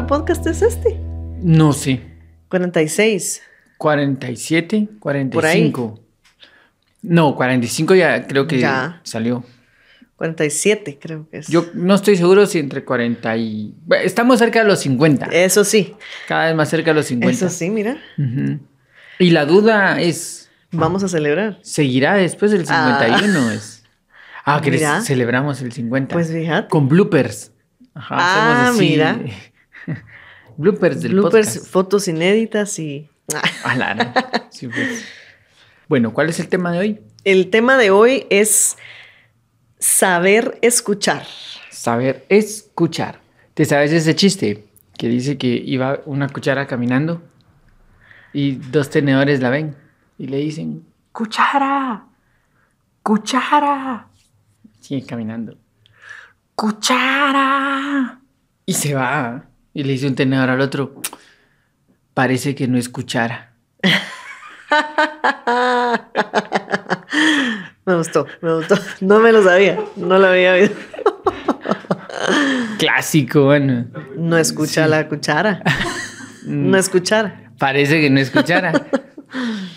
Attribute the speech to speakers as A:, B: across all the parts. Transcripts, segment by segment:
A: número de podcast es este?
B: No sé.
A: 46.
B: 47, 45. No, 45 ya creo que
A: Ya.
B: salió.
A: 47 creo que es.
B: Yo no estoy seguro si entre 40 y... Estamos cerca de los 50.
A: Eso sí.
B: Cada vez más cerca de los 50.
A: Eso sí, mira.
B: Y la duda es,
A: Vamos a celebrar.
B: ¿seguirá después del 51? Es... Ah, que celebramos el 50.
A: Pues fíjate.
B: Con bloopers. Ajá,
A: Ah,
B: así-
A: mira.
B: Bloopers del
A: Bloopers,
B: podcast.
A: fotos inéditas y...
B: La gran. Sí, pues. Bueno, ¿cuál es el tema de hoy?
A: El tema de hoy es saber escuchar.
B: Saber escuchar. ¿Te sabes ese chiste? Que dice que iba una cuchara caminando y dos tenedores la ven y le dicen, ¡Cuchara! ¡Cuchara! Sigue caminando. ¡Cuchara! Y se va. Y le dice un tenedor al otro, parece que no es cuchara.
A: Me gustó, me gustó. No me lo sabía, no lo había oído.
B: Clásico, bueno.
A: No escucha la cuchara. No escuchar.
B: Parece que no es cuchara.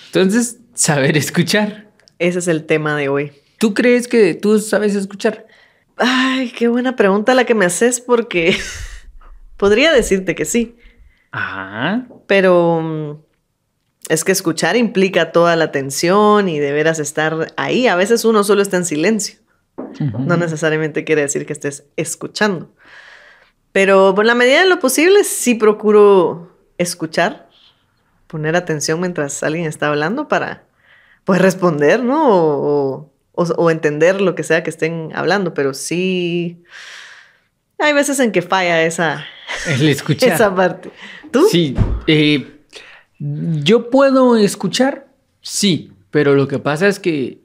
B: Entonces, saber escuchar.
A: Ese es el tema de hoy.
B: ¿Tú crees que tú sabes escuchar?
A: Ay, qué buena pregunta la que me haces porque podría decirte que sí,
B: Ah,
A: pero mm, es que escuchar implica toda la atención y de veras estar ahí. A veces uno solo está en silencio. No necesariamente quiere decir que estés escuchando. Pero por la medida de lo posible sí procuro escuchar, poner atención mientras alguien está hablando para pues responder, ¿no? O, o- o entender lo que sea que estén hablando, pero sí hay veces en que falla esa,
B: el escuchar.
A: esa parte. ¿Tú?
B: Sí. eh, yo puedo escuchar, sí, pero lo que pasa es que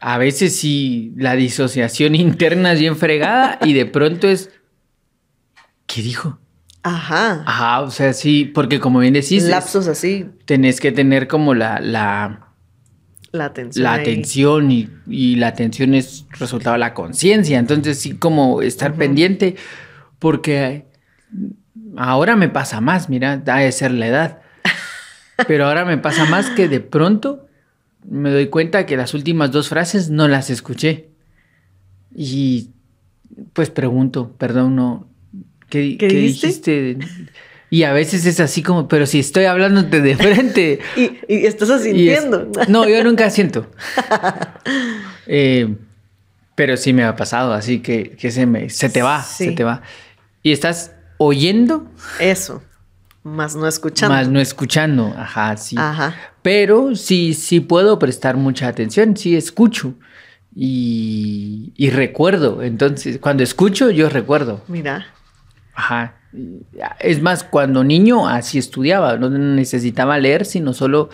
B: a veces sí la disociación interna es bien fregada y de pronto es. ¿Qué dijo?
A: Ajá.
B: Ajá, o sea, sí, porque como bien decís,
A: Lapsos así,
B: tenés que tener como la, la,
A: la atención.
B: la atención y, y la atención es resultado de la conciencia. Entonces sí como estar pendiente porque ahora me pasa más, mira, ha de ser la edad. Pero ahora me pasa más que de pronto me doy cuenta que las últimas dos frases no las escuché. Y pues pregunto, perdón, no, ¿qué,
A: ¿Qué
B: qué
A: dijiste?
B: Y a veces es así como, pero si estoy hablándote de frente.
A: Y, y estás
B: Y es-
A: sintiendo.
B: no, yo nunca siento. Eh, pero sí me ha pasado, así que, que se, me, se te va,
A: Sí.
B: se te va. Y estás oyendo,
A: Eso. Más no escuchando.
B: más no escuchando. Ajá, sí.
A: Ajá.
B: Pero sí, sí puedo prestar mucha atención, sí escucho. Y, y recuerdo. Entonces, cuando escucho, yo recuerdo.
A: Mira.
B: Ajá. Es más, cuando niño así estudiaba, no necesitaba leer, sino solo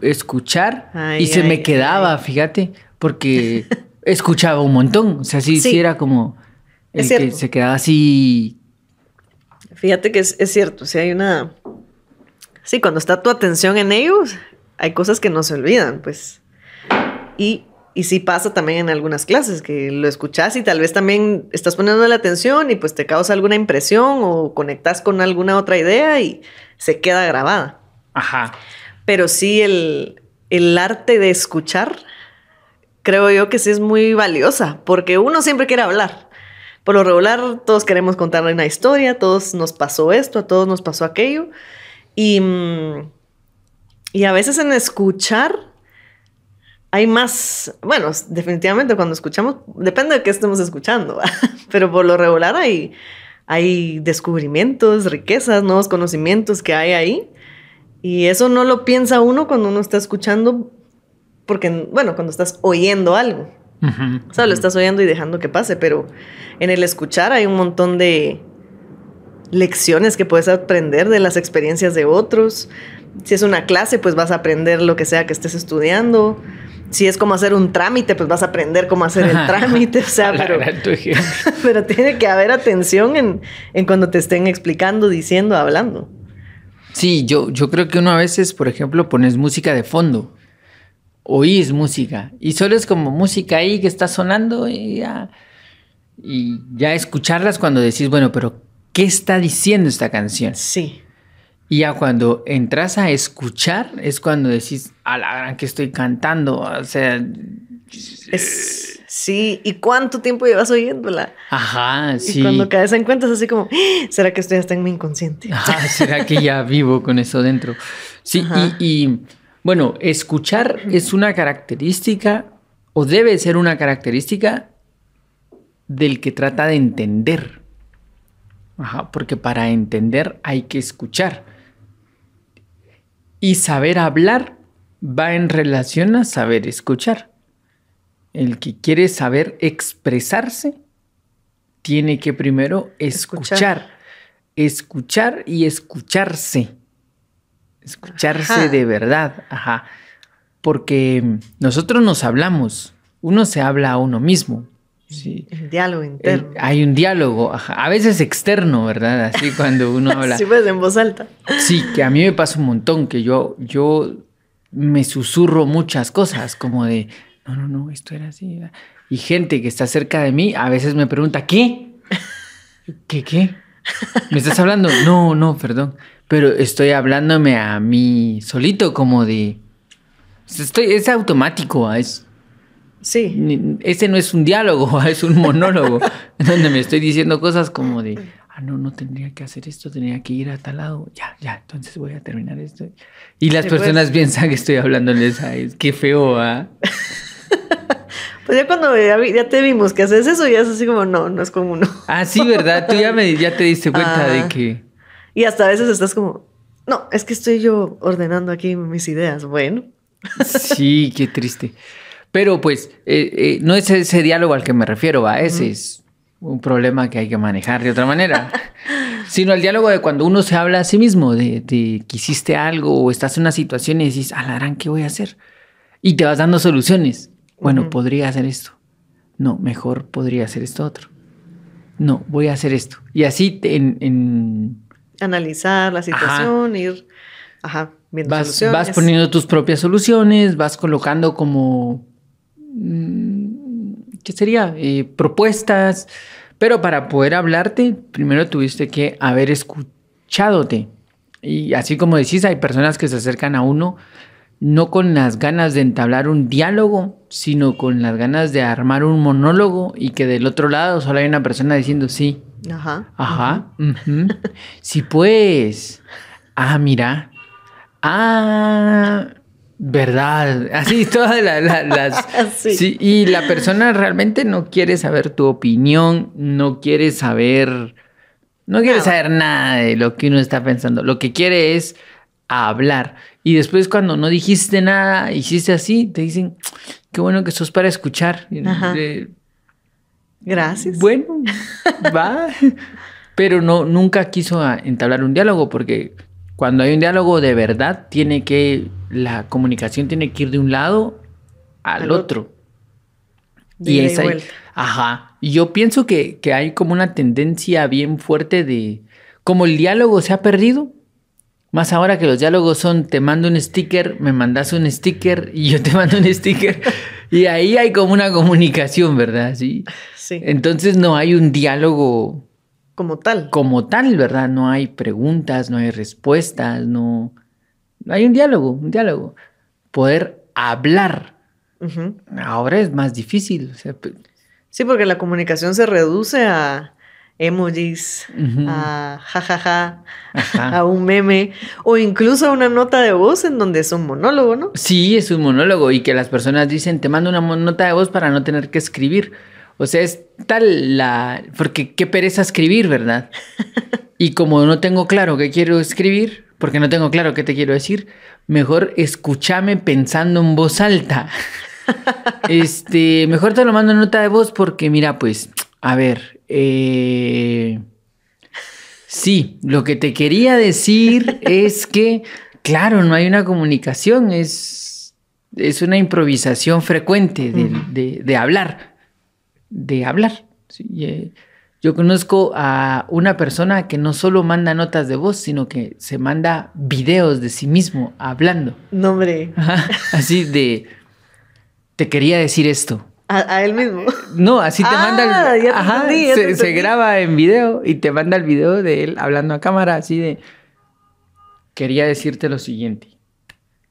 B: escuchar
A: Ay,
B: y se
A: ay,
B: me quedaba, fíjate, porque escuchaba un montón, o sea, sí, sí,
A: Sí.
B: era como el
A: Es
B: que se quedaba así,
A: Fíjate que es, es cierto, si hay una... Sí, cuando está tu atención en ellos, hay cosas que no se olvidan, pues. Y, y sí pasa también en algunas clases, que lo escuchas y tal vez también estás poniendo la atención y pues te causa alguna impresión o conectas con alguna otra idea y se queda grabada.
B: ajá,
A: Pero sí el, el arte de escuchar, creo yo que sí es muy valiosa, porque uno siempre quiere hablar. Por lo regular, todos queremos contar una historia, todos nos pasó esto, a todos nos pasó aquello. Y, mm, y a veces en escuchar hay más, bueno, definitivamente cuando escuchamos, depende de qué estemos escuchando, pero por lo regular hay, hay descubrimientos, riquezas, nuevos conocimientos que hay ahí. Y eso no lo piensa uno cuando uno está escuchando, porque, bueno, cuando estás oyendo algo. O sea, lo estás oyendo y dejando que pase, pero en el escuchar hay un montón de lecciones que puedes aprender de las experiencias de otros. Si es una clase, pues vas a aprender lo que sea que estés estudiando. Si es como hacer un trámite, pues vas a aprender cómo hacer el trámite. O sea, pero, pero tiene que haber atención en, en cuando te estén explicando, diciendo, hablando.
B: Sí, yo, yo creo que uno a veces, por ejemplo, pones música de fondo. Oís música. Y solo es como música ahí que está sonando y ya. Y ya escucharlas cuando decís, bueno, pero ¿qué está diciendo esta canción?
A: Sí.
B: Y ya cuando entras a escuchar, es cuando decís, a la gran que estoy cantando. O sea.
A: Es, sí, ¿y cuánto tiempo llevas oyéndola?
B: Ajá, sí.
A: Y cuando caes en cuenta es así como, "Ah, ¿será que estoy hasta en mi inconsciente?
B: Ajá, ¿será que ya vivo con eso dentro? Sí,
A: Ajá.
B: y, y, bueno, escuchar es una característica, o debe ser una característica del que trata de entender. Ajá, porque para entender hay que escuchar. Y saber hablar va en relación a saber escuchar. El que quiere saber expresarse tiene que primero escuchar. Escuchar, y escucharse. Escucharse
A: Ajá.
B: de verdad. Ajá. Porque nosotros nos hablamos. Uno se habla a uno mismo. Sí.
A: El diálogo
B: El-
A: interno.
B: hay un diálogo, ajá, a veces externo, ¿verdad? Así cuando uno habla.
A: Sí, pues en voz alta.
B: Sí, que a mí me pasa un montón, que yo, yo me susurro muchas cosas, como de, no, no, no, esto era así. ¿verdad? Y gente que está cerca de mí a veces me pregunta, ¿qué? ¿Qué, qué? ¿Me estás hablando? No, no, perdón. Pero estoy hablándome a mí solito, como de... Estoy, es automático, ¿ah? es,
A: Sí.
B: ese no es un diálogo, es un monólogo, donde me estoy diciendo cosas como de, ah, no, no tendría que hacer esto, tendría que ir a tal lado, ya, ya, entonces voy a terminar esto. Y las
A: pues.
B: personas piensan que estoy hablándoles a ellos, qué feo, ¿ah?
A: Pues ya cuando ya, vi- ya te vimos que haces eso, ya es así como, no, no es como uno.
B: Ah, sí, ¿verdad? Tú ya, me, ya te diste cuenta de que...
A: Y hasta a veces estás como, no, es que estoy yo ordenando aquí mis ideas. Bueno,
B: Sí, qué triste. Pero pues, eh, eh, no es ese diálogo al que me refiero, ¿va? Ese es un problema que hay que manejar de otra manera. Sino el diálogo de cuando uno se habla a sí mismo, de, de que hiciste algo o estás en una situación y dices, a la gran, ¿qué voy a hacer? Y te vas dando soluciones. Bueno, podría hacer esto. No, mejor podría hacer esto otro. No, voy a hacer esto. Y así en-
A: analizar la situación, ir, ajá, viendo
B: vas,
A: soluciones.
B: vas poniendo tus propias soluciones, vas colocando como, mm, ¿qué sería? Eh, propuestas, pero para poder hablarte, primero tuviste que haber escuchadote. Y así como decís, hay personas que se acercan a uno no con las ganas de entablar un diálogo, sino con las ganas de armar un monólogo y que del otro lado solo hay una persona diciendo sí,
A: Ajá.
B: Ajá. ujú. Sí, pues. Ah, mira. Ah, verdad. Así todas la- la- las.
A: Sí.
B: Sí, y la persona realmente no quiere saber tu opinión, no quiere saber. No quiere
A: Nada.
B: saber nada de lo que uno está pensando. Lo que quiere es hablar. Y después, cuando no dijiste nada, hiciste así, te dicen, qué bueno que sos para escuchar. Eh,
A: Gracias.
B: bueno, va. Pero no, nunca quiso a- entablar un diálogo porque cuando hay un diálogo de verdad, tiene que, la comunicación tiene que ir de un lado al,
A: Al
B: otro.
A: De
B: Y
A: ida y
B: es ahí.
A: vuelta.
B: Ajá. Y yo pienso que, que hay como una tendencia bien fuerte de, como el diálogo se ha perdido, más ahora que los diálogos son, te mando un sticker, me mandas un sticker y yo te mando un sticker. y ahí hay como una comunicación, ¿verdad? Sí.
A: Sí,
B: Entonces no hay un diálogo
A: como tal.
B: como tal, ¿verdad? No hay preguntas, no hay respuestas, no, no hay un diálogo, un diálogo. Poder hablar ahora es más difícil. o sea, pe-
A: Sí, porque la comunicación se reduce a emojis, a jajaja,
B: Ajá.
A: a un meme o incluso a una nota de voz en donde es un monólogo, ¿no?
B: Sí, es un monólogo y que las personas dicen, te mando una nota de voz para no tener que escribir. O sea, es tal la... Porque qué pereza escribir, ¿verdad? Y como no tengo claro qué quiero escribir, porque no tengo claro qué te quiero decir, mejor escúchame pensando en voz alta. Este, mejor te lo mando en nota de voz porque mira, pues, a ver, eh... Sí, lo que te quería decir es que, claro, no hay una comunicación, es, es una improvisación frecuente de, de- de hablar, de hablar. Sí, eh, yo conozco a una persona que no solo manda notas de voz, sino que se manda videos de sí mismo hablando.
A: No, hombre.
B: Ajá, Así de, te quería decir esto.
A: A, él mismo.
B: No, así te manda el. ajá, se, se, graba en video y te manda el video de él hablando a cámara, así de. Quería decirte lo siguiente.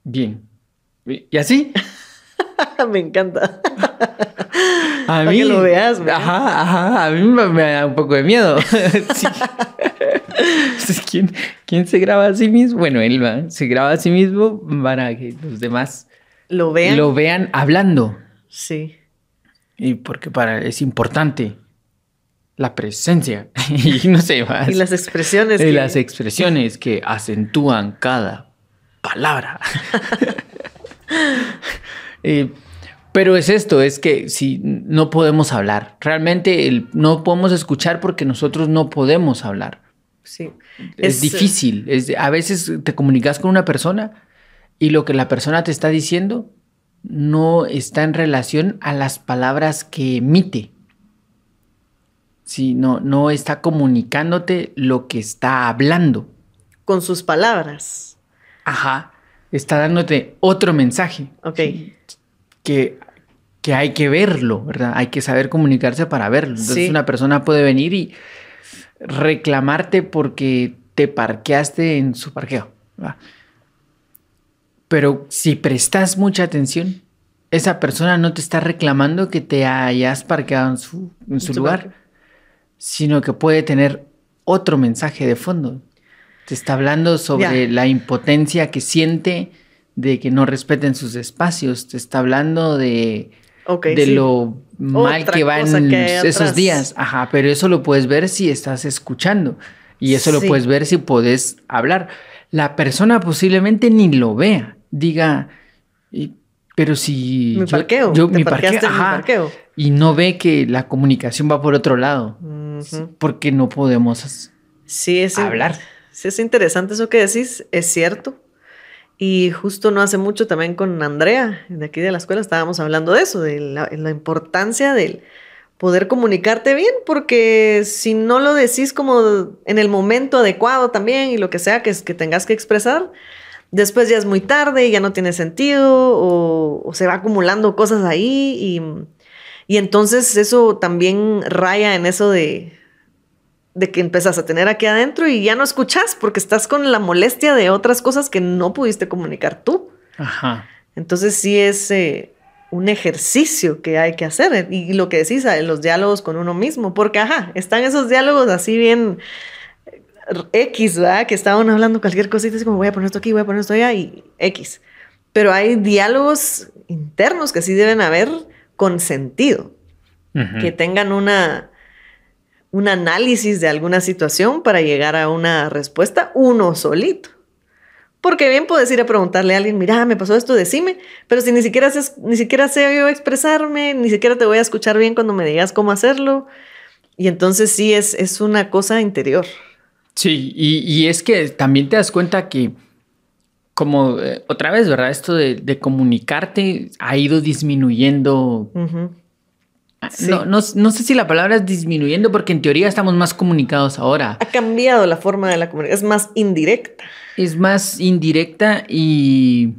B: Bien. ¿Y así?
A: me encanta.
B: A mí.
A: que lo veas,
B: Ajá, ajá. A mí me, da un poco de miedo. ¿Quién, ¿Quién, se graba a sí mismo? Bueno, él va, se graba a sí mismo para que los demás
A: lo vean.
B: Lo vean hablando.
A: Sí.
B: Y porque para es importante la presencia y no sé más.
A: Y las expresiones.
B: Y las expresiones que acentúan cada palabra. Eh, pero es esto, es que si no podemos hablar, realmente no podemos escuchar porque nosotros no podemos hablar.
A: Sí.
B: Es, difícil. Es, a veces te comunicas con una persona y lo que la persona te está diciendo no está en relación a las palabras que emite. Sí, no, no está comunicándote lo que está hablando.
A: Con sus palabras.
B: Ajá. Está dándote otro mensaje.
A: Ok.
B: Que, que hay que verlo, ¿verdad? Hay que saber comunicarse para verlo. Entonces una persona puede venir y reclamarte porque te parqueaste en su parqueo. Pero si prestas mucha atención, esa persona no te está reclamando que te hayas parqueado en su, en su lugar, sino que puede tener otro mensaje de fondo. Te está hablando sobre la impotencia que siente de que no respeten sus espacios. Te está hablando de, de lo mal que van esos días. Ajá, pero eso lo puedes ver si estás escuchando. Y eso lo puedes ver si puedes hablar. La persona posiblemente ni lo vea diga, pero si
A: mi parqueo,
B: yo, mi, parqueo, y no ve que la comunicación va por otro lado, porque no podemos
A: sí, es
B: hablar.
A: Sí, es interesante eso que decís, es cierto. Y justo no hace mucho también con Andrea, de aquí de la escuela, estábamos hablando de eso, de la, la importancia del poder comunicarte bien, porque si no lo decís como en el momento adecuado también y lo que sea que, que tengas que expresar, después ya es muy tarde y ya no tiene sentido o, se va acumulando cosas ahí y, y, entonces eso también raya en eso de, de que empezás a tener aquí adentro y ya no escuchas porque estás con la molestia de otras cosas que no pudiste comunicar tú.
B: Ajá.
A: Entonces sí es eh, un ejercicio que hay que hacer y lo que decís, en los diálogos con uno mismo, porque ajá, están esos diálogos así bien X, ¿verdad? Que estaban hablando cualquier cosita, así como voy a poner esto aquí, voy a poner esto allá y X. Pero hay diálogos internos que sí deben haber con sentido, que tengan una, un análisis de alguna situación para llegar a una respuesta uno solito. Porque bien puedes ir a preguntarle a alguien, mira, me pasó esto, decime, pero si ni siquiera, ni siquiera sé yo expresarme, ni siquiera te voy a escuchar bien cuando me digas cómo hacerlo. Y entonces sí es, es una cosa interior.
B: Sí, y, es que también te das cuenta que, como eh, otra vez, ¿verdad? Esto de, comunicarte ha ido disminuyendo. Ah, no, sé si la palabra es disminuyendo, porque en teoría estamos más comunicados ahora.
A: Ha cambiado la forma de la comunicación, es más indirecta.
B: Es más indirecta y.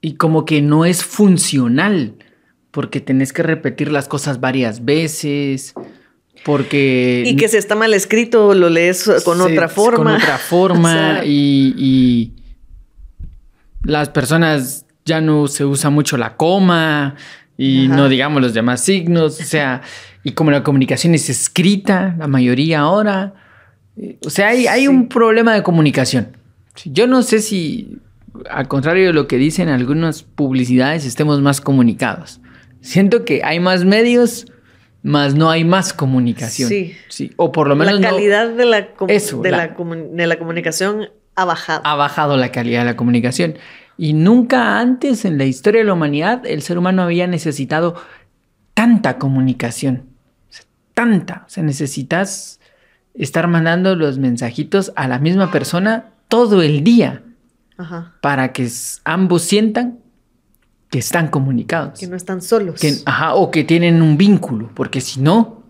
B: Y como que no es funcional, porque tenés que repetir las cosas varias veces. Porque...
A: Y que si está mal escrito, lo lees con otra forma. Con
B: otra forma y, las personas ya no se usa mucho la coma y no digamos los demás signos, o sea, y como la comunicación es escrita, la mayoría ahora, eh, o sea, hay, hay un problema de comunicación. Yo no sé si, al contrario de lo que dicen algunas publicidades, estemos más comunicados. Siento que hay más medios, más no hay más comunicación. Sí. sí. O por lo menos.
A: La calidad de, la, de, la, de la comunicación ha bajado.
B: Ha bajado la calidad de la comunicación. Y nunca antes en la historia de la humanidad el ser humano había necesitado tanta comunicación. tanta. O sea, necesitas estar mandando los mensajitos a la misma persona todo el día. Ajá. Para que ambos sientan que están comunicados.
A: Que no están solos.
B: ajá, o que tienen un vínculo, porque si no,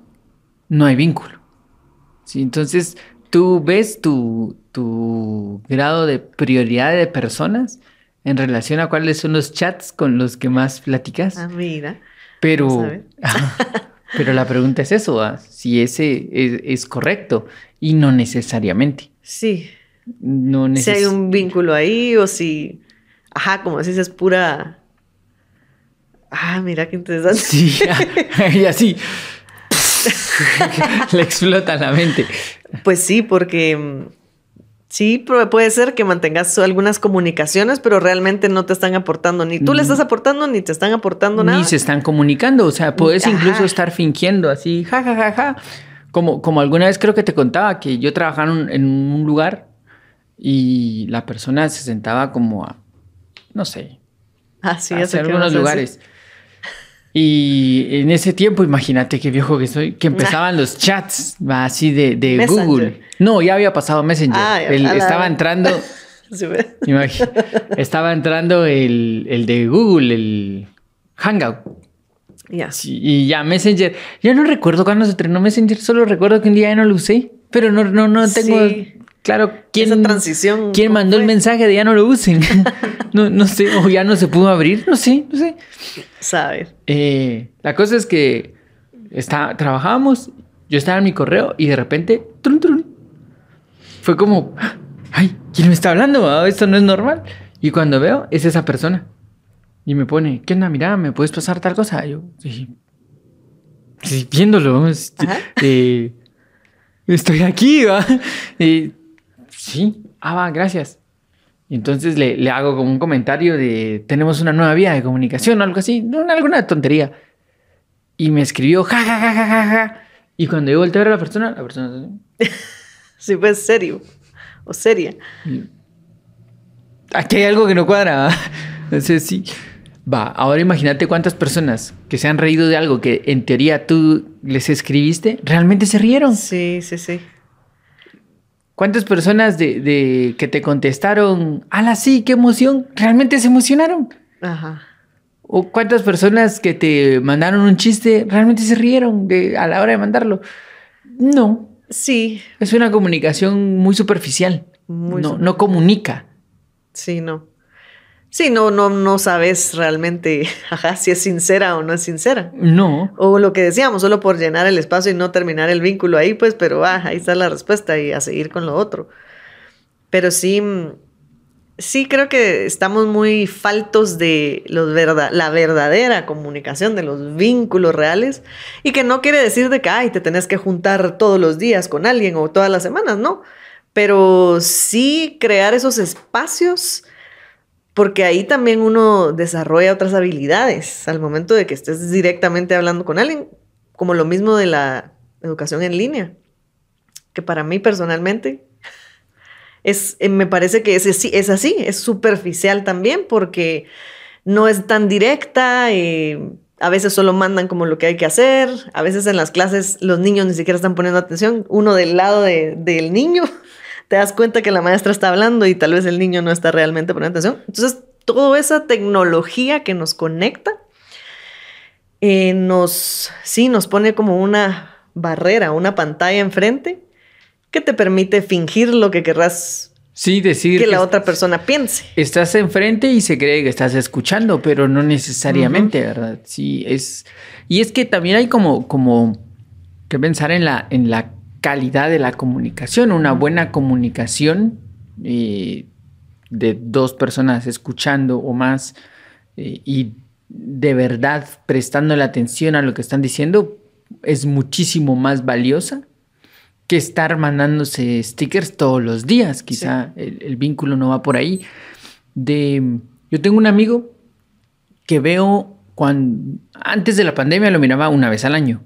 B: no hay vínculo. ¿Sí? Entonces, tú ves tu, tu grado de prioridad de personas en relación a cuáles son los chats con los que más platicas.
A: Ah, mira.
B: Pero, pero la pregunta es eso, ¿ah? si ese es, correcto y no necesariamente.
A: Sí.
B: No
A: Si hay un vínculo ahí o si, ajá, como decís, es pura... Ah, mira qué interesante.
B: Sí, y así. Le explota la mente.
A: Pues sí, porque mm, Sí, puede ser que mantengas algunas comunicaciones, pero realmente no te están aportando, ni tú le estás aportando, ni te están aportando nada.
B: Ni se están comunicando, o sea, puedes incluso estar fingiendo así, ja, ja, ja, ja. Como, como alguna vez creo que te contaba que yo trabajaba en un lugar y la persona se sentaba como a, no sé,
A: ah, sí,
B: hacia algunos lugares. Y en ese tiempo, imagínate qué viejo que soy, que empezaban los chats así de, de Google. No, ya había pasado Messenger. Ah, estaba entrando. estaba entrando el, el, de Google, el Hangout. Y ya Messenger. Yo no recuerdo cuándo se estrenó Messenger, solo recuerdo que un día ya no lo usé. Pero no, no, no tengo claro quién.
A: Esa transición.
B: ¿Quién mandó el mensaje de ya no lo usen? no, no sé, o ya no se pudo abrir, no sé, no sé.
A: Saber.
B: Eh, la cosa es que está, trabajábamos, yo estaba en mi correo y de repente, trun, trun, fue como, ay, ¿quién me está hablando? Ah, esto no es normal. Y cuando veo, es esa persona. Y me pone, ¿qué onda? Mira, ¿me puedes pasar tal cosa? yo, sí, sí viéndolo, eh, estoy aquí, ¿va? Y, sí, ah, va, gracias. Y entonces le, le, hago como un comentario de tenemos una nueva vía de comunicación o algo así, no, alguna tontería. Y me escribió ja, ja, ja, ja, ja, ja. Y cuando yo volteé a ver a la persona, la persona...
A: sí, pues serio o seria.
B: Aquí hay algo que no cuadra. Entonces sí. Va, ahora imagínate cuántas personas que se han reído de algo que en teoría tú les escribiste, realmente se rieron.
A: Sí, sí, sí.
B: ¿Cuántas personas de, que te contestaron, ala, sí, qué emoción, realmente se emocionaron?
A: Ajá.
B: ¿O cuántas personas que te mandaron un chiste realmente se rieron de, a la hora de mandarlo? No.
A: Sí.
B: Es una comunicación muy superficial. Muy no, no comunica.
A: Sí, no. Sí, no, no, no sabes realmente ajá, si es sincera o no es sincera.
B: No.
A: O lo que decíamos, solo por llenar el espacio y no terminar el vínculo ahí, pues, pero ah, ahí está la respuesta y a seguir con lo otro. Pero sí, sí creo que estamos muy faltos de los la verdadera comunicación, de los vínculos reales, y que no quiere decir de que, ay, te tenés que juntar todos los días con alguien o todas las semanas, no. Pero sí crear esos espacios porque ahí también uno desarrolla otras habilidades al momento de que estés directamente hablando con alguien, como lo mismo de la educación en línea, que para mí personalmente es, eh, me parece que es, así, es superficial también, porque no es tan directa. Eh, a veces solo mandan como lo que hay que hacer. A veces en las clases los niños ni siquiera están poniendo atención. Uno del lado del niño te das cuenta que la maestra está hablando y tal vez el niño no está realmente poniendo atención. Entonces, toda esa tecnología que nos conecta, eh, nos, sí, nos pone como una barrera, una pantalla enfrente que te permite fingir lo que querrás
B: Sí, decir
A: que la otra persona piense.
B: Estás enfrente y se cree que estás escuchando, pero no necesariamente, ¿verdad? Sí, es. Y es que también hay como, como que pensar en la, en la calidad de la comunicación, una buena comunicación eh, de dos personas escuchando o más eh, y de verdad prestando la atención a lo que están diciendo es muchísimo más valiosa que estar mandándose stickers todos los días. Quizá el, vínculo no va por ahí. De, yo tengo un amigo que veo cuando antes de la pandemia lo miraba una vez al año.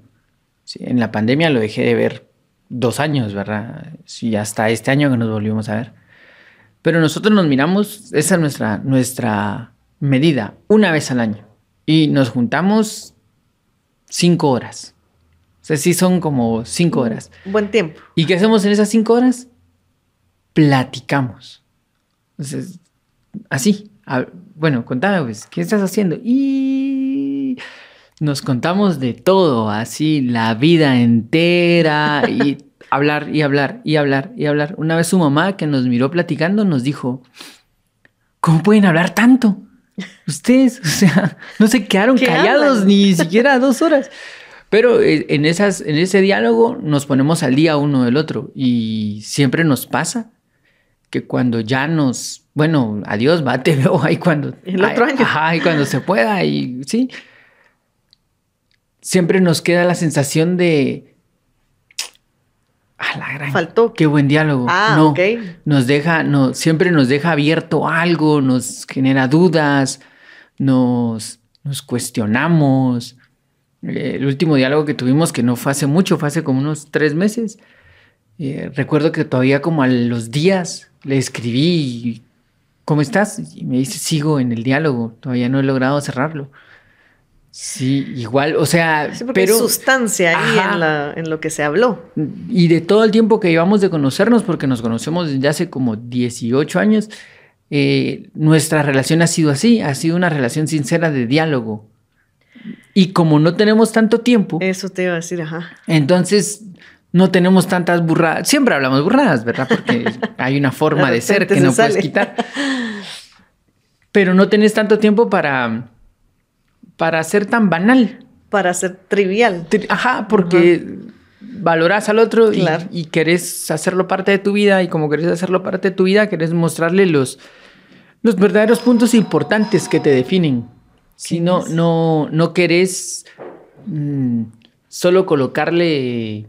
B: en la pandemia lo dejé de ver dos años, ¿verdad? Sí, hasta este año que nos volvimos a ver. Pero nosotros nos miramos, esa es nuestra, nuestra medida, una vez al año. Y nos juntamos cinco horas. O sea, sí son como cinco horas.
A: Buen tiempo.
B: ¿Y qué hacemos en esas cinco horas? Platicamos. Entonces, así. bueno, contame, pues, ¿qué estás haciendo? Y nos contamos de todo, así la vida entera y hablar y hablar y hablar y hablar. Una vez su mamá que nos miró platicando nos dijo, ¿cómo pueden hablar tanto? Ustedes, o sea, no se quedaron callados ni siquiera dos horas. Pero eh, en, esas, en ese diálogo nos ponemos al día uno del otro y siempre nos pasa que cuando ya nos, bueno, adiós, va, te veo ahí cuando...
A: El otro año.
B: Ajá, y cuando se pueda y sí. Siempre nos queda la sensación de... A la gran...
A: Faltó.
B: Qué buen diálogo.
A: Ah,
B: no,
A: ok.
B: Nos deja, no, siempre nos deja abierto algo, nos genera dudas, nos, nos cuestionamos. Eh, el último diálogo que tuvimos, que no fue hace mucho, fue hace como unos tres meses. eh, recuerdo que todavía como a los días le escribí, ¿cómo estás? Y me dice, sigo en el diálogo, todavía no he logrado cerrarlo. Sí, igual, o sea,
A: Sí,
B: pero...
A: hay sustancia ahí en, la- en lo que se habló.
B: Y de todo el tiempo que llevamos de conocernos, porque nos conocemos desde hace como 18 años, eh, nuestra relación ha sido así, ha sido una relación sincera de diálogo. Y como no tenemos tanto tiempo,
A: Eso te iba a decir, ajá.
B: entonces no tenemos tantas burradas. Siempre hablamos burradas, ¿verdad? Porque hay una forma
A: De
B: ser que
A: se
B: no puedes quitar. Pero no tenés tanto tiempo para, para ser tan banal.
A: Para ser trivial.
B: Tri- Ajá, porque valoras al otro y-
A: Claro.
B: y, querés hacerlo parte de tu vida y como querés hacerlo parte de tu vida, querés mostrarle los, los verdaderos puntos importantes que te definen. Si no, no, no querés mm, solo colocarle...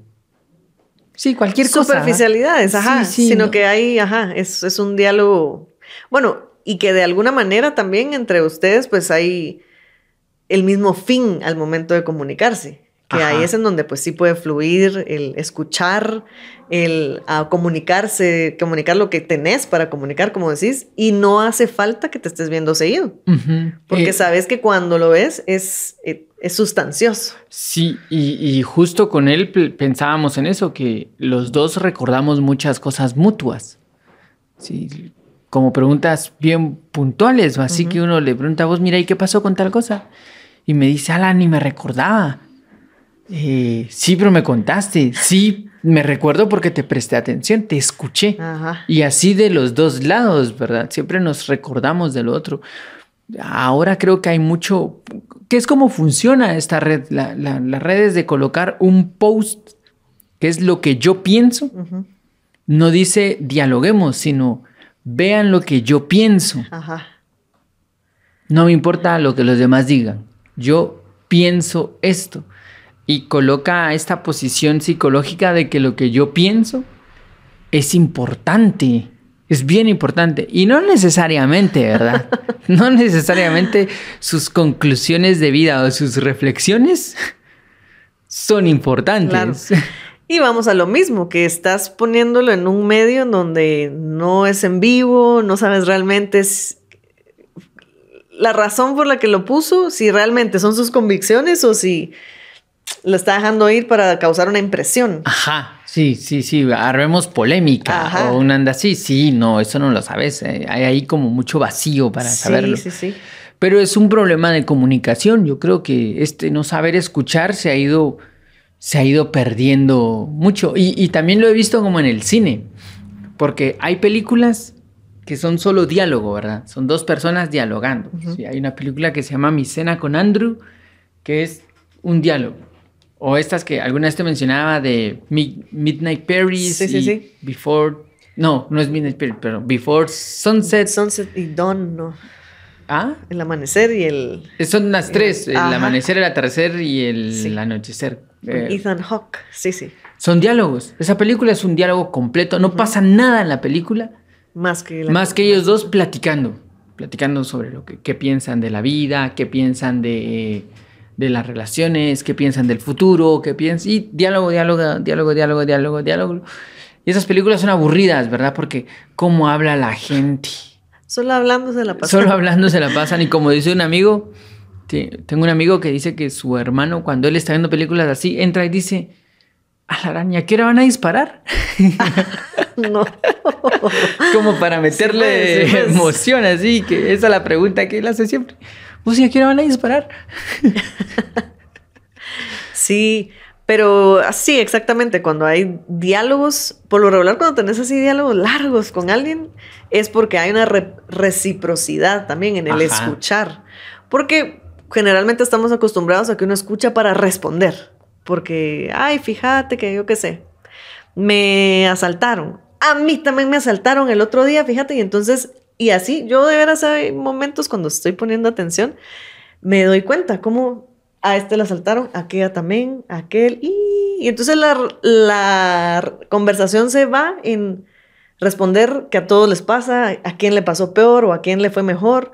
B: Sí, cualquier cosa.
A: Superficialidades, ajá.
B: Sí, sí,
A: sino
B: no.
A: que hay, ajá, es, es un diálogo. Bueno, y que de alguna manera también entre ustedes, pues hay el mismo fin al momento de comunicarse. Que
B: Ajá.
A: ahí es en donde pues sí puede fluir el escuchar, el a comunicarse, comunicar lo que tenés para comunicar, como decís, y no hace falta que te estés viendo seguido. Porque
B: Eh,
A: sabes que cuando lo ves es, eh, es sustancioso.
B: Sí, y, y justo con él pensábamos en eso, que los dos recordamos muchas cosas mutuas. Sí, como preguntas bien puntuales, o así que uno le pregunta a vos, mira, ¿y qué pasó con tal cosa? Y me dice, Alan, ni me recordaba. Eh, sí, pero me contaste. Sí, me recuerdo porque te presté atención, te escuché.
A: Ajá.
B: Y así de los dos lados, ¿verdad? Siempre nos recordamos del otro. Ahora creo que hay mucho... ¿Qué es cómo funciona esta red? La, la, la red es de colocar un post, que es lo que yo pienso. No dice dialoguemos, sino vean lo que yo pienso.
A: Ajá.
B: No me importa lo que los demás digan. Yo pienso esto. Y coloca esta posición psicológica de que lo que yo pienso es importante. Es bien importante. Y no necesariamente, ¿verdad? no necesariamente sus conclusiones de vida o sus reflexiones son importantes.
A: Claro. Y vamos a lo mismo, que estás poniéndolo en un medio en donde no es en vivo, no sabes realmente es la razón por la que lo puso, si realmente son sus convicciones o si lo está dejando ir para causar una impresión.
B: Ajá, sí, sí, sí, armemos polémica
A: Ajá.
B: o un anda así, sí, no, eso no lo sabes, eh, hay ahí como mucho vacío para
A: sí,
B: saberlo.
A: sí, sí.
B: Pero es un problema de comunicación, yo creo que este no saber escuchar se ha ido, se ha ido perdiendo mucho y, y también lo he visto como en el cine, porque hay películas que son solo diálogo, ¿verdad? Son dos personas dialogando. Sí, hay una película que se llama Mi cena con Andrew, que es un diálogo. O estas que alguna vez te mencionaba de Mi- Midnight Paris
A: Sí, sí,
B: y
A: sí.
B: Before... No, no es Midnight Paris, pero Before Sunset.
A: Sunset y Dawn, no.
B: ¿Ah?
A: El amanecer y el
B: Son las tres, el
A: Ajá.
B: amanecer, el atardecer y el
A: Sí.
B: anochecer. Eh,
A: Ethan Hawke. Sí, sí.
B: son diálogos. Esa película es un diálogo completo. No pasa nada en la película
A: Más que la-
B: más que ellos dos platicando. Platicando sobre lo que qué piensan de la vida, qué piensan de, de las relaciones, qué piensan del futuro, qué piensan. Y diálogo, diálogo, diálogo, diálogo, diálogo, diálogo. Y esas películas son aburridas, ¿verdad? Porque cómo habla la gente.
A: Solo hablando se la pasa.
B: Solo hablando se la pasan y como dice un amigo, te- tengo un amigo que dice que su hermano cuando él está viendo películas así, entra y dice, a la araña, ¿a qué hora van a disparar?
A: No.
B: como para meterle
A: pues, sí, pues.
B: emoción así, que esa es la pregunta que él hace siempre. Pues, ¿y a qué hora van a disparar?
A: Sí, Pero así, exactamente, cuando hay diálogos, por lo regular cuando tenés así diálogos largos con alguien, es porque hay una reciprocidad también en el escuchar. Porque generalmente estamos acostumbrados a que uno escucha para responder. Porque, ay, fíjate que yo qué sé, me asaltaron. A mí también me asaltaron el otro día, fíjate, y entonces, y así, yo de veras hay momentos cuando estoy poniendo atención, me doy cuenta cómo a este le asaltaron, a aquella también, a aquel, y, entonces la, conversación se va en responder que a todos les pasa, a quién le pasó peor o a quién le fue mejor.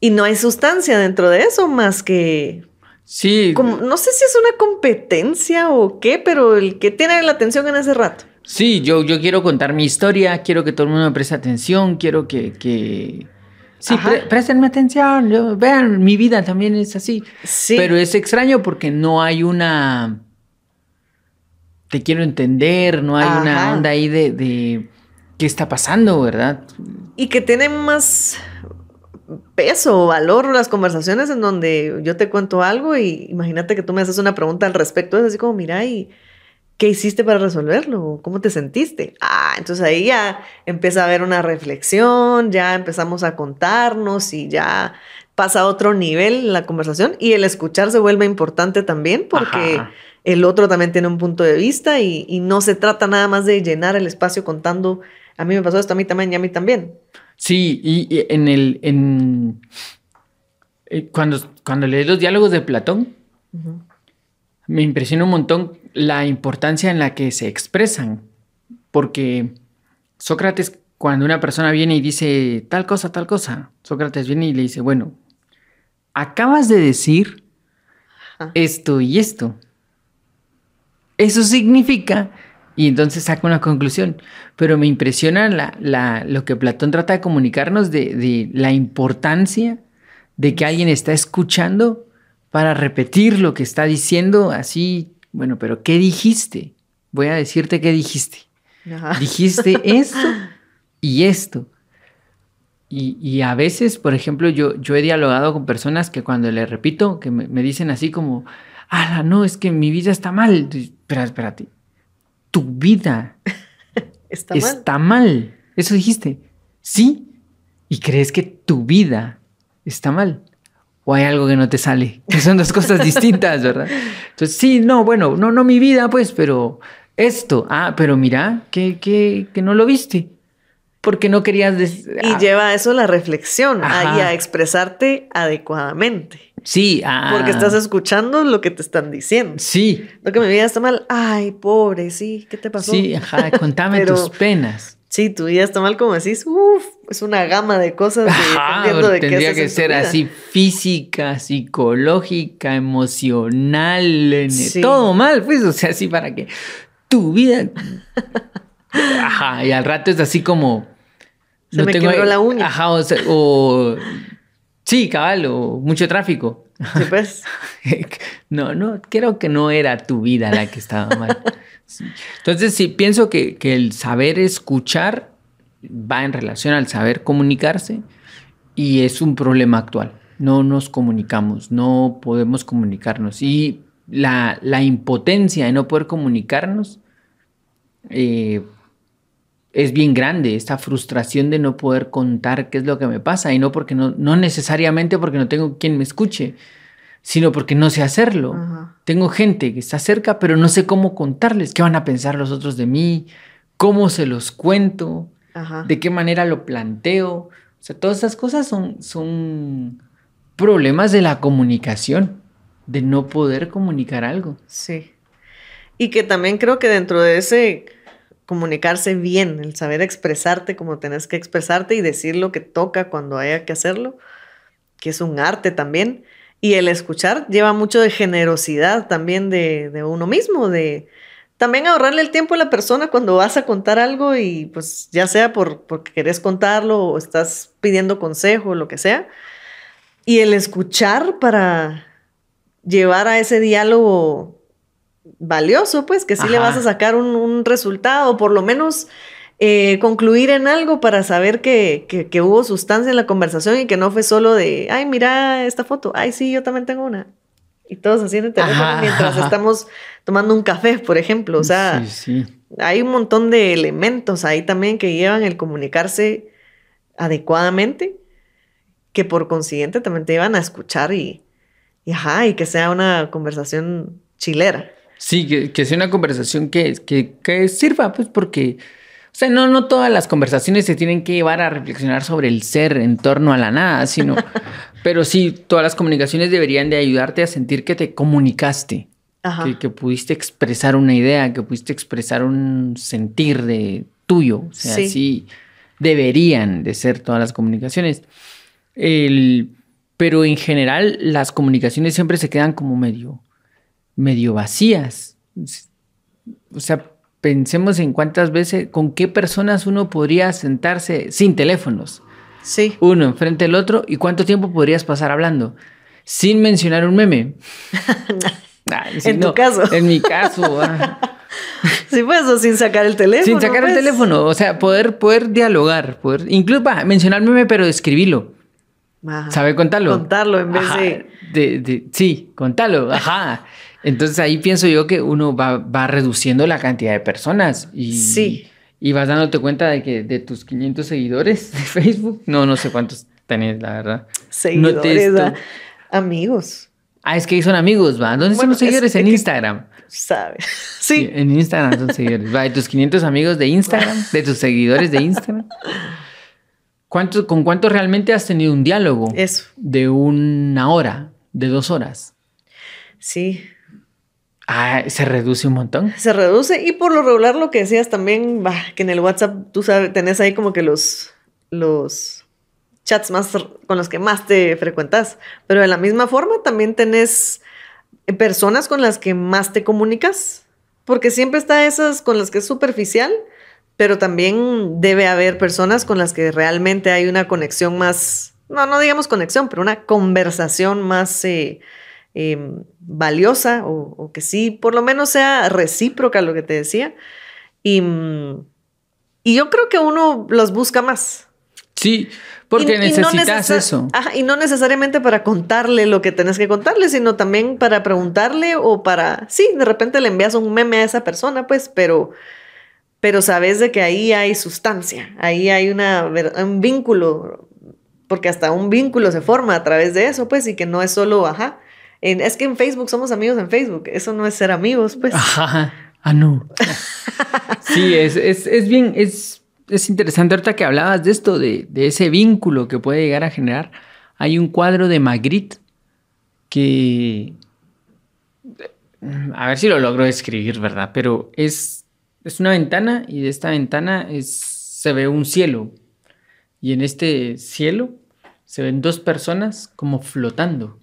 A: Y no hay sustancia dentro de eso más que...
B: Sí.
A: Como, no sé si es una competencia o qué, pero el que tiene la atención en ese rato.
B: Sí, yo, yo quiero contar mi historia, quiero que todo el mundo me preste atención, quiero que, que, Sí, prestenme atención, vean, mi vida también es así. Sí. Pero es extraño porque no hay una... Te quiero entender, no hay una onda ahí de, de qué está pasando, ¿verdad?
A: Y que tienen más peso o valor las conversaciones en donde yo te cuento algo y imagínate que tú me haces una pregunta al respecto, es así como, mira, y ¿Qué hiciste para resolverlo? ¿Cómo te sentiste? Ah, entonces ahí ya empieza a haber una reflexión, ya empezamos a contarnos y ya pasa a otro nivel la conversación y el escuchar se vuelve importante también porque el otro también tiene un punto de vista y, no se trata nada más de llenar el espacio contando, a mí me pasó esto, a mí también y a mí también.
B: Sí, y, en el, en, eh, cuando, cuando lees los diálogos de Platón, me impresiona un montón la importancia en la que se expresan, porque Sócrates, cuando una persona viene y dice tal cosa, tal cosa, Sócrates viene y le dice, bueno, acabas de decir esto y esto. Eso significa, y entonces saca una conclusión, pero me impresiona la, lo que Platón trata de comunicarnos de, de la importancia de que alguien está escuchando para repetir lo que está diciendo así. Bueno, pero ¿qué dijiste? Voy a decirte qué dijiste. Dijiste esto y esto. Y, a veces, por ejemplo, yo, yo he dialogado con personas que cuando le repito, que me, dicen así como, ah, no, es que mi vida está mal. Espera, espérate. Tu vida está, está mal. Eso dijiste. Sí. Y crees que tu vida está mal o hay algo que no te sale, que son dos cosas distintas, ¿verdad? Entonces, sí, no, bueno, no, no mi vida, pues, pero esto, ah, pero mira, que, que, que no lo viste, porque no querías...
A: Y ah. lleva a eso la reflexión, y a expresarte adecuadamente.
B: Sí, ah.
A: Porque estás escuchando lo que te están diciendo.
B: Sí.
A: Lo que mi vida está mal, ay, pobre, sí, ¿qué te pasó?
B: Sí, ajá, contame tus penas.
A: Sí, tu vida está mal, como decís, uff, es una gama de cosas dependiendo de
B: Tendría que ser así física, psicológica, emocional, todo mal, pues, o sea, así para que tu vida. Ajá, y al rato es así como.
A: Se no me tengo... quebró la uña.
B: Ajá, o, o, Sí, cabal, o mucho tráfico.
A: Sí, pues.
B: no, no, creo que no era tu vida la que estaba mal. Entonces, sí, pienso que, el saber escuchar va en relación al saber comunicarse y es un problema actual. No nos comunicamos, no podemos comunicarnos. Y la, impotencia de no poder comunicarnos eh, es bien grande, esta frustración de no poder contar qué es lo que me pasa y no porque no, no necesariamente porque no tengo quien me escuche, sino porque no sé hacerlo. Tengo gente que está cerca, pero no sé cómo contarles, qué van a pensar los otros de mí, cómo se los cuento, de qué manera lo planteo. O sea, todas esas cosas son, son problemas de la comunicación, de no poder comunicar algo.
A: Sí. Y que también creo que dentro de ese comunicarse bien, el saber expresarte como tenés que expresarte y decir lo que toca cuando haya que hacerlo, que es un arte también y el escuchar lleva mucho de generosidad también de, uno mismo, de también ahorrarle el tiempo a la persona cuando vas a contar algo y pues ya sea por, porque querés contarlo o estás pidiendo consejo o lo que sea. Y el escuchar para llevar a ese diálogo valioso, pues que sí le vas a sacar un, un resultado, por lo menos eh, concluir en algo para saber que, que, hubo sustancia en la conversación y que no fue solo de, ay, mira esta foto, ay, sí, yo también tengo una. Y todos así en el teléfono mientras estamos tomando un café, por ejemplo. O sea, hay un montón de elementos ahí también que llevan el comunicarse adecuadamente, que por consiguiente también te llevan a escuchar y, y, ajá, y que sea una conversación chilera.
B: Sí, que, sea una conversación que, que, sirva, pues porque, o sea, no, no todas las conversaciones se tienen que llevar a reflexionar sobre el ser en torno a la nada, sino, pero sí, todas las comunicaciones deberían de ayudarte a sentir que te comunicaste, que, que, pudiste expresar una idea, que pudiste expresar un sentir de tuyo, o sea, sí, deberían de ser todas las comunicaciones. El, pero en general las comunicaciones siempre se quedan como medio medio vacías. O sea, pensemos en cuántas veces, con qué personas uno podría sentarse sin teléfonos.
A: Sí.
B: Uno enfrente del otro y cuánto tiempo podrías pasar hablando sin mencionar un meme.
A: en tu caso.
B: En mi caso.
A: Sí, pues, o sin sacar el teléfono.
B: Sin sacar el pues. teléfono, o sea, poder, poder dialogar, poder, incluso mencionar meme, pero escribirlo. ¿Sabe contarlo?
A: Contarlo en vez de...
B: de... Sí, contarlo, ajá. Entonces ahí pienso yo que uno va, reduciendo la cantidad de personas y,
A: sí.
B: y vas dándote cuenta de que de tus 500 seguidores de Facebook, no, no sé cuántos tenés, la verdad.
A: Seguidores, amigos.
B: Ah, es que son amigos, ¿va? ¿Dónde son los seguidores? en Instagram.
A: Sabe. Sí.
B: En Instagram son seguidores. Va, de tus 500 amigos de Instagram, de tus seguidores de Instagram. ¿Cuánto, ¿Con cuánto realmente has tenido un diálogo?
A: Eso.
B: De una hora, de dos horas.
A: Sí,
B: Ah, se reduce un montón.
A: Se reduce y por lo regular lo que decías también, bah, que en el WhatsApp tú sabes, tenés ahí como que los, los chats más con los que más te frecuentas, pero de la misma forma también tenés personas con las que más te comunicas, porque siempre está esas con las que es superficial, pero también debe haber personas con las que realmente hay una conexión más, no, no digamos conexión, pero una conversación más... Eh, Em, valiosa o, que sí, por lo menos sea recíproca lo que te decía. Y, y yo creo que uno los busca más.
B: Sí, porque necesitas eso.
A: y no necesariamente para contarle lo que tenés que contarle, sino también para preguntarle o para, sí, de repente le envías un meme a esa persona, pues, pero, pero sabes de que ahí hay sustancia, ahí hay una, un vínculo, porque hasta un vínculo se forma a través de eso, pues, y que no es solo, ajá, es que en Facebook somos amigos en Facebook. Eso no es ser amigos, pues.
B: Ajá. Ah, no. sí, es, es, bien, es, es, interesante ahorita que hablabas de esto, de, de, ese vínculo que puede llegar a generar. Hay un cuadro de Magritte que... A ver si lo logro describir, ¿verdad? Pero es, es una ventana y de esta ventana es, se ve un cielo. Y en este cielo se ven dos personas como flotando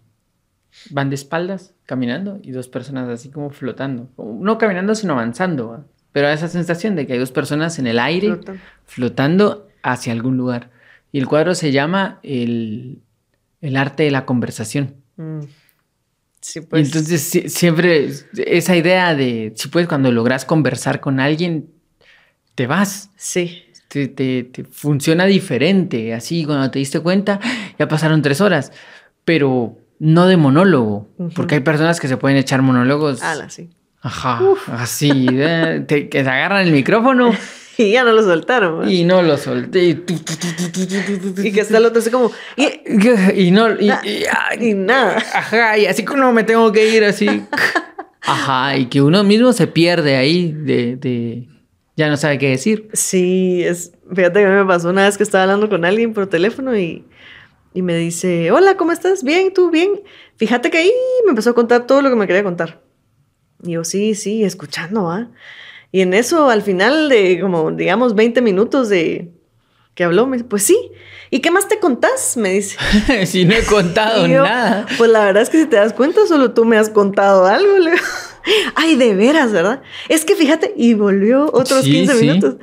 B: van de espaldas caminando y dos personas así como flotando. No caminando, sino avanzando. Pero esa sensación de que hay dos personas en el aire flotando hacia algún lugar. Y el cuadro se llama El, arte de la conversación. Mm. Sí, pues. Entonces siempre esa idea de, si puedes, cuando logras conversar con alguien, te vas.
A: Sí.
B: Te, te, te, funciona diferente. Así, cuando te diste cuenta, ya pasaron tres horas. Pero no de monólogo, porque hay personas que se pueden echar monólogos.
A: Ah, sí.
B: Ajá, así, que se agarran el micrófono.
A: y ya no lo soltaron.
B: Y no lo solté.
A: Y, que está el otro así como...
B: Y, no...
A: Y, nada.
B: Ajá, y así como me tengo que ir así. Ajá, y que uno mismo se pierde ahí de, de... Ya no sabe qué decir.
A: Sí, es... Fíjate que me pasó una vez que estaba hablando con alguien por teléfono y y me dice, hola, ¿cómo estás? Bien, ¿tú? Bien. Fíjate que ahí me empezó a contar todo lo que me quería contar. Y yo, sí, sí, escuchando, ¿ah? Y en eso, al final de como, digamos, 20 minutos de que habló, me dice, pues sí. ¿Y qué más te contás? Me dice.
B: si no he contado nada.
A: Pues la verdad es que si te das cuenta, solo tú me has contado algo. Ay, de veras, ¿verdad? Es que fíjate, y volvió otros 15 minutos.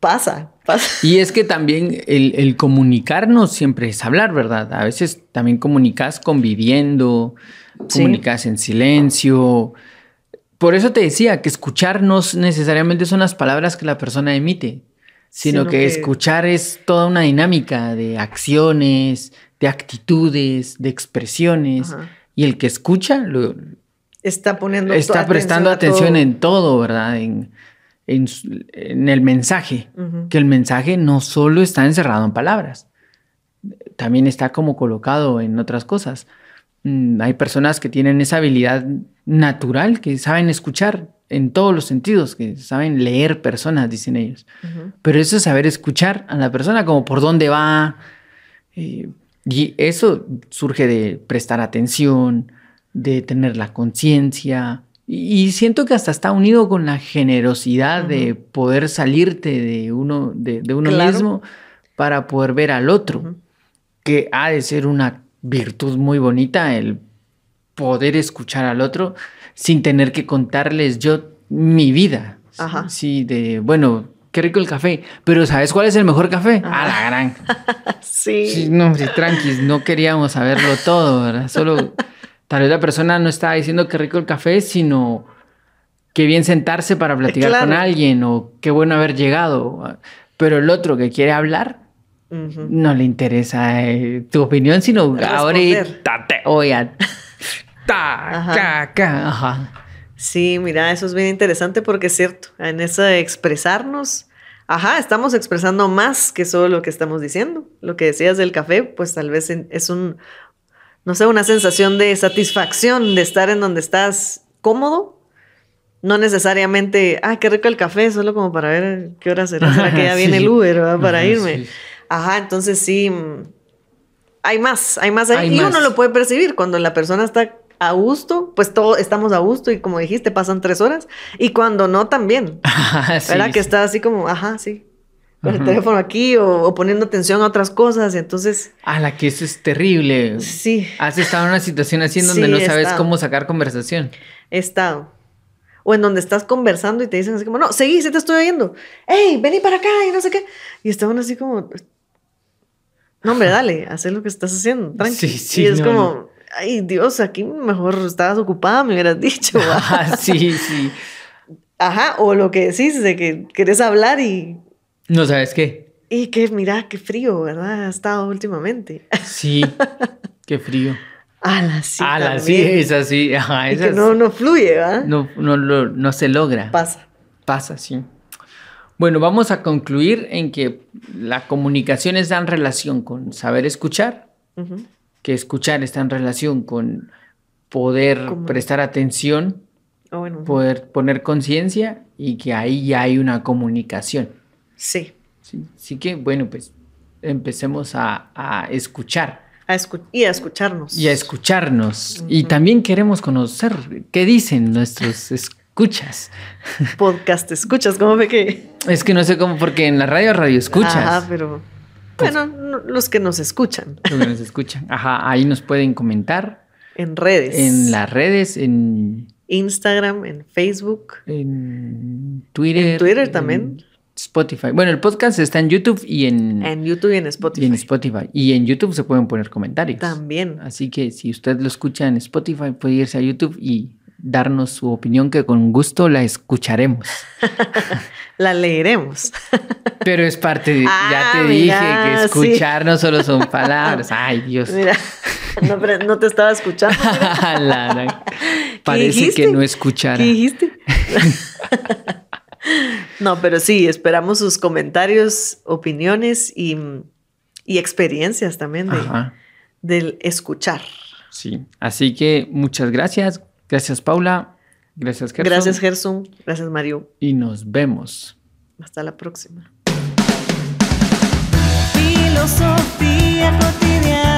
A: Pasa, pasa.
B: Y es que también el, comunicarnos siempre es hablar, ¿verdad? A veces también comunicas conviviendo, comunicas en silencio. Por eso te decía que escuchar no necesariamente son las palabras que la persona emite, sino, que, escuchar es toda una dinámica de acciones, de actitudes, de expresiones. Y el que escucha lo,
A: Está poniendo
B: está
A: atención
B: prestando atención
A: todo.
B: en todo, ¿verdad? En, en el mensaje. Que el mensaje no solo está encerrado en palabras, también está como colocado en otras cosas. Mm, Hay personas que tienen esa habilidad natural, que saben escuchar en todos los sentidos, que saben leer personas, dicen ellos. Pero eso es saber escuchar a la persona, como por dónde va. eh, y eso surge de prestar atención, de tener la conciencia. Y, siento que hasta está unido con la generosidad de poder salirte de uno, de, de uno
A: Claro.
B: mismo para poder ver al otro. Que ha de ser una virtud muy bonita el poder escuchar al otro sin tener que contarles yo mi vida.
A: Ajá.
B: Sí, de, bueno, qué rico el café, pero ¿sabes cuál es el mejor café?
A: Ajá.
B: A la gran.
A: Sí.
B: Sí, no, sí, tranquis, no queríamos saberlo todo, ¿verdad? Solo tal vez la persona no estaba diciendo qué rico el café, sino qué bien sentarse para platicar
A: Claro.
B: con alguien o qué bueno haber llegado. Pero el otro que quiere hablar,
A: Ujú.
B: no le interesa eh, tu opinión, sino
A: Responder.
B: ahorita te voy a... Ta,
A: Ajá.
B: ca, ca, ajá.
A: Sí, mira, eso es bien interesante porque es cierto, en eso de expresarnos, ajá, estamos expresando más que solo lo que estamos diciendo. Lo que decías del café, pues tal vez es un, no sé, una sensación de satisfacción de estar en donde estás cómodo. No necesariamente, ah, qué rico el café, solo como para ver qué hora será, será que ya viene el Uber ¿verdad? para
B: Ajá,
A: irme.
B: sí.
A: Ajá, entonces sí, mm, hay más, hay más ahí.
B: Hay
A: y
B: más.
A: uno lo puede percibir cuando la persona está a gusto, pues todos estamos a gusto y como dijiste, pasan tres horas. Y cuando no, también.
B: Ajá, sí,
A: ¿Verdad? Que está así como, ajá, sí. Con el teléfono aquí o, o poniendo atención a otras cosas. Entonces,
B: Ah, la que eso es terrible.
A: sí,
B: Has estado en una situación así en donde
A: Sí,
B: no sabes
A: estado.
B: cómo sacar conversación.
A: he estado. O en donde estás conversando y te dicen así como, no, seguí, sí te estoy oyendo. ¡Ey, vení para acá! Y no sé qué. Y estaban así como, no, hombre, dale, haz lo que estás haciendo, tranqui.
B: Sí, sí,
A: y es
B: no,
A: como,
B: no.
A: ay, Dios, aquí mejor estabas ocupada, me hubieras dicho.
B: Ajá, sí, sí.
A: Ajá, o lo que decís de que querés hablar y,
B: No sabes qué.
A: y que mira, qué frío, ¿verdad? Ha estado últimamente.
B: Sí, qué frío.
A: Sí.
B: ah, la sí,
A: también.
B: es así. Ajá,
A: Y
B: es
A: que
B: así.
A: no, no fluye, ¿verdad?
B: No, no, no se logra.
A: Pasa.
B: Pasa, sí. Bueno, vamos a concluir en que la comunicación está en relación con saber escuchar, que escuchar está en relación con poder prestar atención,
A: bueno,
B: poder poner conciencia y que ahí ya hay una comunicación.
A: Sí.
B: Sí, Así que, bueno, pues empecemos a, a escuchar
A: A escu- y a escucharnos.
B: y a escucharnos. Y también queremos conocer qué dicen nuestros escuchas.
A: Podcast, escuchas, ¿cómo ve que?
B: Es que no sé cómo, porque en la radio radio escuchas.
A: Ajá, pero.
B: Pues
A: Bueno, no- los que nos escuchan
B: Los que nos escuchan. Ajá, ahí nos pueden comentar
A: en redes.
B: en las redes, en,
A: Instagram, en Facebook.
B: en Twitter.
A: En Twitter también.
B: Spotify. Bueno, el podcast está en YouTube y en,
A: En YouTube y en
B: y
A: Spotify.
B: en Spotify. Y en YouTube se pueden poner comentarios.
A: También.
B: Así que si usted lo escucha en Spotify, puede irse a YouTube y darnos su opinión que con gusto la escucharemos.
A: La leeremos.
B: Pero es parte de... ya
A: Ah,
B: te dije que
A: sí.
B: escuchar no solo son palabras. Ay, Dios.
A: Mira, no, pero no te estaba escuchando. mira.
B: La- la- Parece que no escuchara.
A: ¿Qué dijiste? No, pero sí, esperamos sus comentarios, opiniones y, y experiencias también de, del escuchar.
B: Sí, así que muchas gracias. Gracias, Paula. Gracias, Gerson.
A: Gracias, Gerson. Gracias, Mario.
B: Y nos vemos.
A: Hasta la próxima. Filosofía cotidiana.